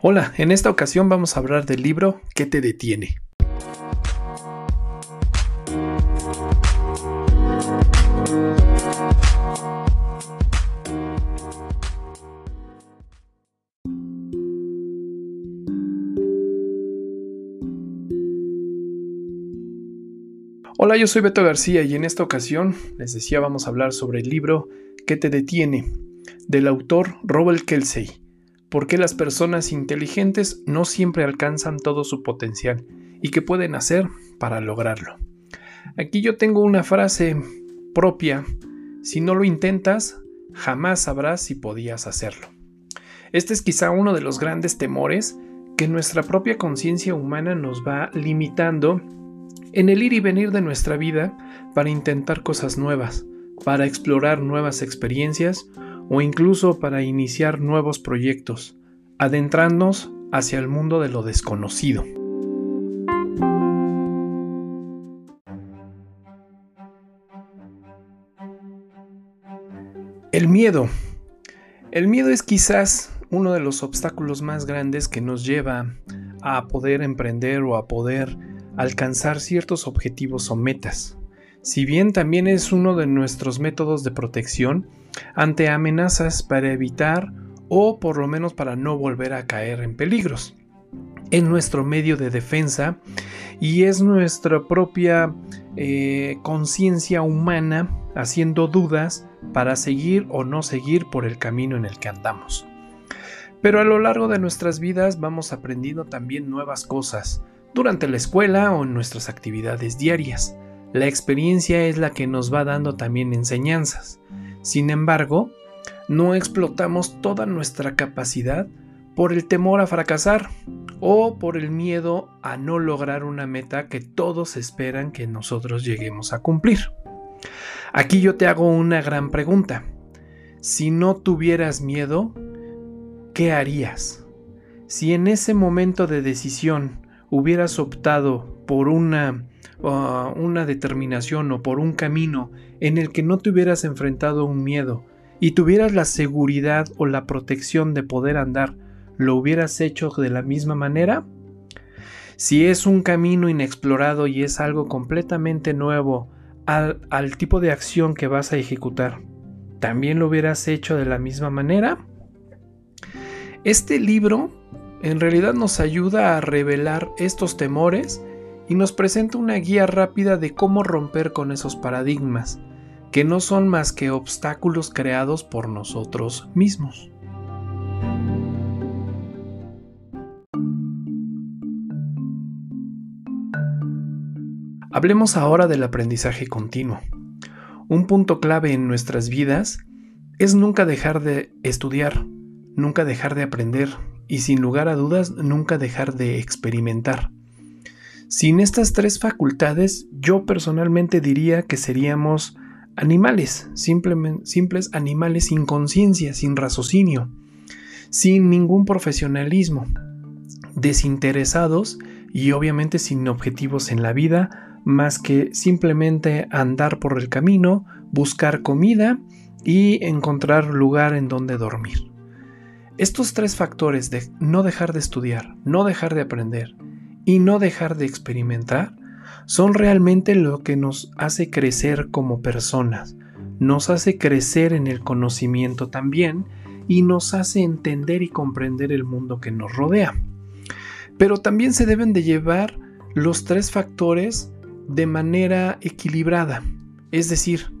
Hola, en esta ocasión vamos a hablar del libro ¿Qué te detiene? Hola, yo soy Beto García y en esta ocasión les decía vamos a hablar sobre el libro ¿Qué te detiene? del autor Robert Kelsey. ¿Por qué las personas inteligentes no siempre alcanzan todo su potencial y qué pueden hacer para lograrlo? Aquí yo tengo una frase propia. Si no lo intentas, jamás sabrás si podías hacerlo. Este es quizá uno de los grandes temores que nuestra propia conciencia humana nos va limitando en el ir y venir de nuestra vida para intentar cosas nuevas, para explorar nuevas experiencias o incluso para iniciar nuevos proyectos, adentrarnos hacia el mundo de lo desconocido. El miedo. El miedo es quizás uno de los obstáculos más grandes que nos lleva a poder emprender o a poder alcanzar ciertos objetivos o metas. Si bien también es uno de nuestros métodos de protección ante amenazas para evitar o por lo menos para no volver a caer en peligros. Es nuestro medio de defensa y es nuestra propia eh, conciencia humana haciendo dudas para seguir o no seguir por el camino en el que andamos. Pero a lo largo de nuestras vidas vamos aprendiendo también nuevas cosas, durante la escuela o en nuestras actividades diarias. La experiencia es la que nos va dando también enseñanzas. Sin embargo, no explotamos toda nuestra capacidad por el temor a fracasar o por el miedo a no lograr una meta que todos esperan que nosotros lleguemos a cumplir. Aquí yo te hago una gran pregunta. Si no tuvieras miedo, ¿qué harías? Si en ese momento de decisión hubieras optado por una, uh, una determinación o por un camino en el que no te hubieras enfrentado a un miedo y tuvieras la seguridad o la protección de poder andar, ¿lo hubieras hecho de la misma manera? Si es un camino inexplorado y es algo completamente nuevo al tipo de acción que vas a ejecutar, ¿también lo hubieras hecho de la misma manera? Este libro en realidad nos ayuda a revelar estos temores y nos presenta una guía rápida de cómo romper con esos paradigmas, que no son más que obstáculos creados por nosotros mismos. Hablemos ahora del aprendizaje continuo. Un punto clave en nuestras vidas es nunca dejar de estudiar, nunca dejar de aprender y sin lugar a dudas nunca dejar de experimentar. Sin estas tres facultades, yo personalmente diría que seríamos animales, simples animales sin conciencia, sin raciocinio, sin ningún profesionalismo, desinteresados y obviamente sin objetivos en la vida más que simplemente andar por el camino, buscar comida y encontrar lugar en donde dormir. Estos tres factores de no dejar de estudiar, no dejar de aprender y no dejar de experimentar son realmente lo que nos hace crecer como personas, nos hace crecer en el conocimiento también y nos hace entender y comprender el mundo que nos rodea. Pero también se deben de llevar los tres factores de manera equilibrada, es decir,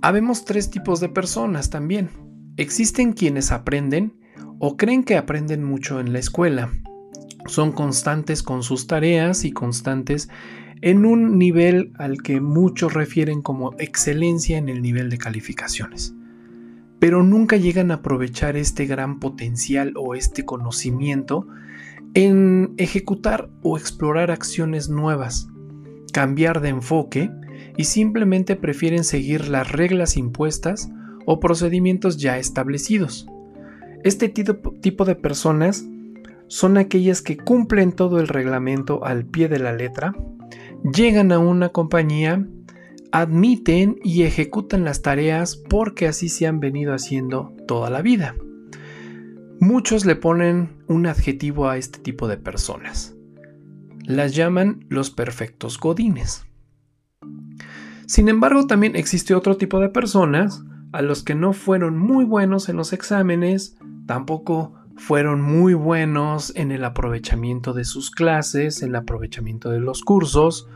habemos tres tipos de personas también Existen quienes aprenden o creen que aprenden mucho en la escuela. Son constantes con sus tareas y constantes en un nivel al que muchos refieren como excelencia en el nivel de calificaciones. Pero nunca llegan a aprovechar este gran potencial o este conocimiento en ejecutar o explorar acciones nuevas, cambiar de enfoque y simplemente prefieren seguir las reglas impuestas o procedimientos ya establecidos. Este tipo de personas son aquellas que cumplen todo el reglamento al pie de la letra, llegan a una compañía, admiten y ejecutan las tareas porque así se han venido haciendo toda la vida. Muchos le ponen un adjetivo a este tipo de personas. Las llaman los perfectos godines. Sin embargo, también existe otro tipo de personas a los que no fueron muy buenos en los exámenes, tampoco fueron muy buenos en el aprovechamiento de sus clases, en el aprovechamiento de los cursos,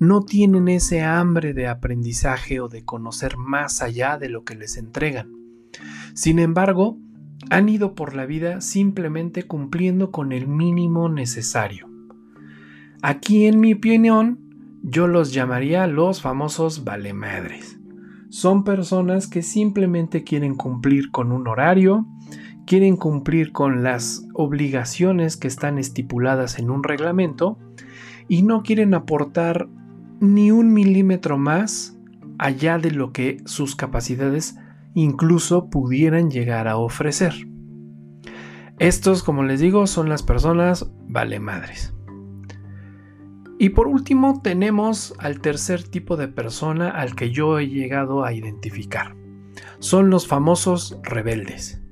no tienen ese hambre de aprendizaje o de conocer más allá de lo que les entregan. Sin embargo, han ido por la vida simplemente cumpliendo con el mínimo necesario. Aquí, en mi opinión, yo los llamaría los famosos valemadres. Son personas que simplemente quieren cumplir con un horario, quieren cumplir con las obligaciones que están estipuladas en un reglamento y no quieren aportar ni un milímetro más allá de lo que sus capacidades incluso pudieran llegar a ofrecer. Estos, como les digo, son las personas vale madres. Y por último tenemos al tercer tipo de persona al que yo he llegado a identificar. Son los famosos rebeldes.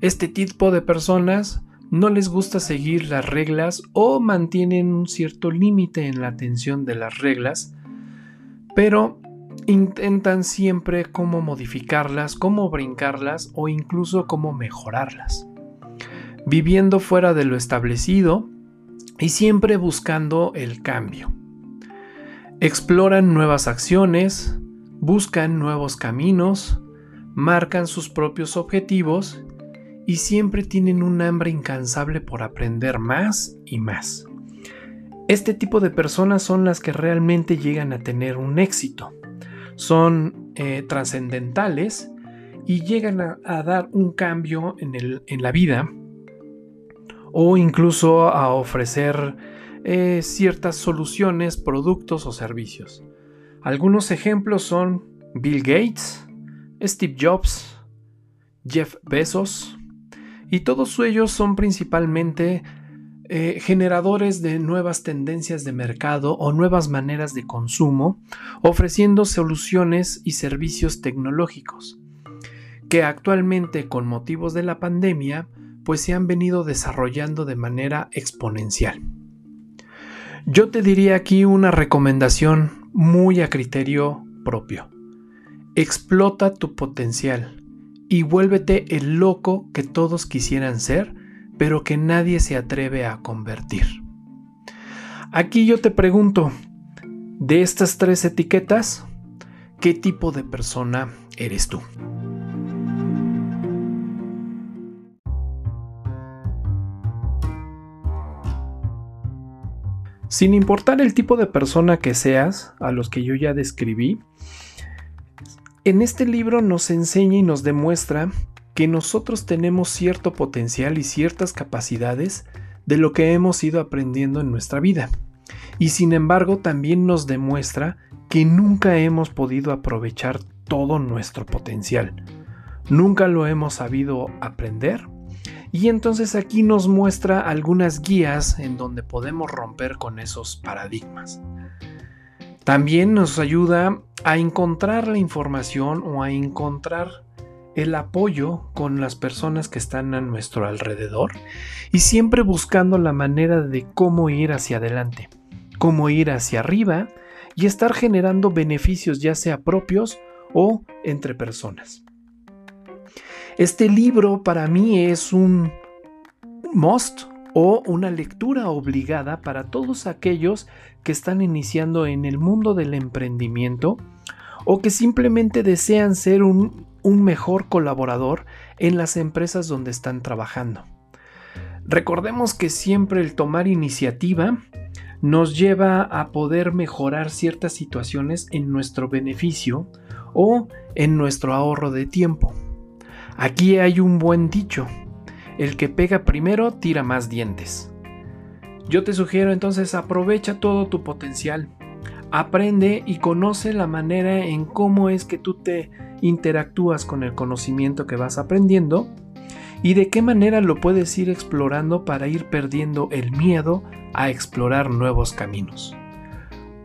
Este tipo de personas no les gusta seguir las reglas o mantienen un cierto límite en la atención de las reglas, pero intentan siempre cómo modificarlas, cómo brincarlas o incluso cómo mejorarlas. Viviendo fuera de lo establecido, y siempre buscando el cambio. Exploran nuevas acciones, buscan nuevos caminos, marcan sus propios objetivos y siempre tienen un hambre incansable por aprender más y más. Este tipo de personas son las que realmente llegan a tener un éxito. Son eh, trascendentales y llegan a, dar un cambio en la vida o incluso a ofrecer eh, ciertas soluciones, productos o servicios. Algunos ejemplos son Bill Gates, Steve Jobs, Jeff Bezos, y todos ellos son principalmente eh, generadores de nuevas tendencias de mercado o nuevas maneras de consumo, ofreciendo soluciones y servicios tecnológicos, que actualmente con motivos de la pandemia pues se han venido desarrollando de manera exponencial. Yo te diría aquí una recomendación muy a criterio propio. Explota tu potencial y vuélvete el loco que todos quisieran ser, pero que nadie se atreve a convertir. Aquí yo te pregunto, de estas tres etiquetas, ¿qué tipo de persona eres tú? Sin importar el tipo de persona que seas, a los que yo ya describí, en este libro nos enseña y nos demuestra que nosotros tenemos cierto potencial y ciertas capacidades de lo que hemos ido aprendiendo en nuestra vida. Y sin embargo también nos demuestra que nunca hemos podido aprovechar todo nuestro potencial. Nunca lo hemos sabido aprender y entonces aquí nos muestra algunas guías en donde podemos romper con esos paradigmas. También nos ayuda a encontrar la información o a encontrar el apoyo con las personas que están a nuestro alrededor y siempre buscando la manera de cómo ir hacia adelante, cómo ir hacia arriba y estar generando beneficios ya sea propios o entre personas. Este libro para mí es un must o una lectura obligada para todos aquellos que están iniciando en el mundo del emprendimiento o que simplemente desean ser un, un mejor colaborador en las empresas donde están trabajando. Recordemos que siempre el tomar iniciativa nos lleva a poder mejorar ciertas situaciones en nuestro beneficio o en nuestro ahorro de tiempo. Aquí hay un buen dicho, el que pega primero tira más dientes. Yo te sugiero entonces aprovecha todo tu potencial, aprende y conoce la manera en cómo es que tú te interactúas con el conocimiento que vas aprendiendo y de qué manera lo puedes ir explorando para ir perdiendo el miedo a explorar nuevos caminos.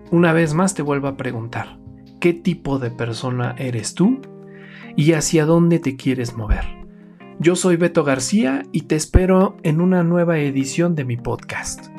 Una vez más te vuelvo a preguntar, ¿qué tipo de persona eres tú y hacia dónde te quieres mover. Yo soy Beto García y te espero en una nueva edición de mi podcast.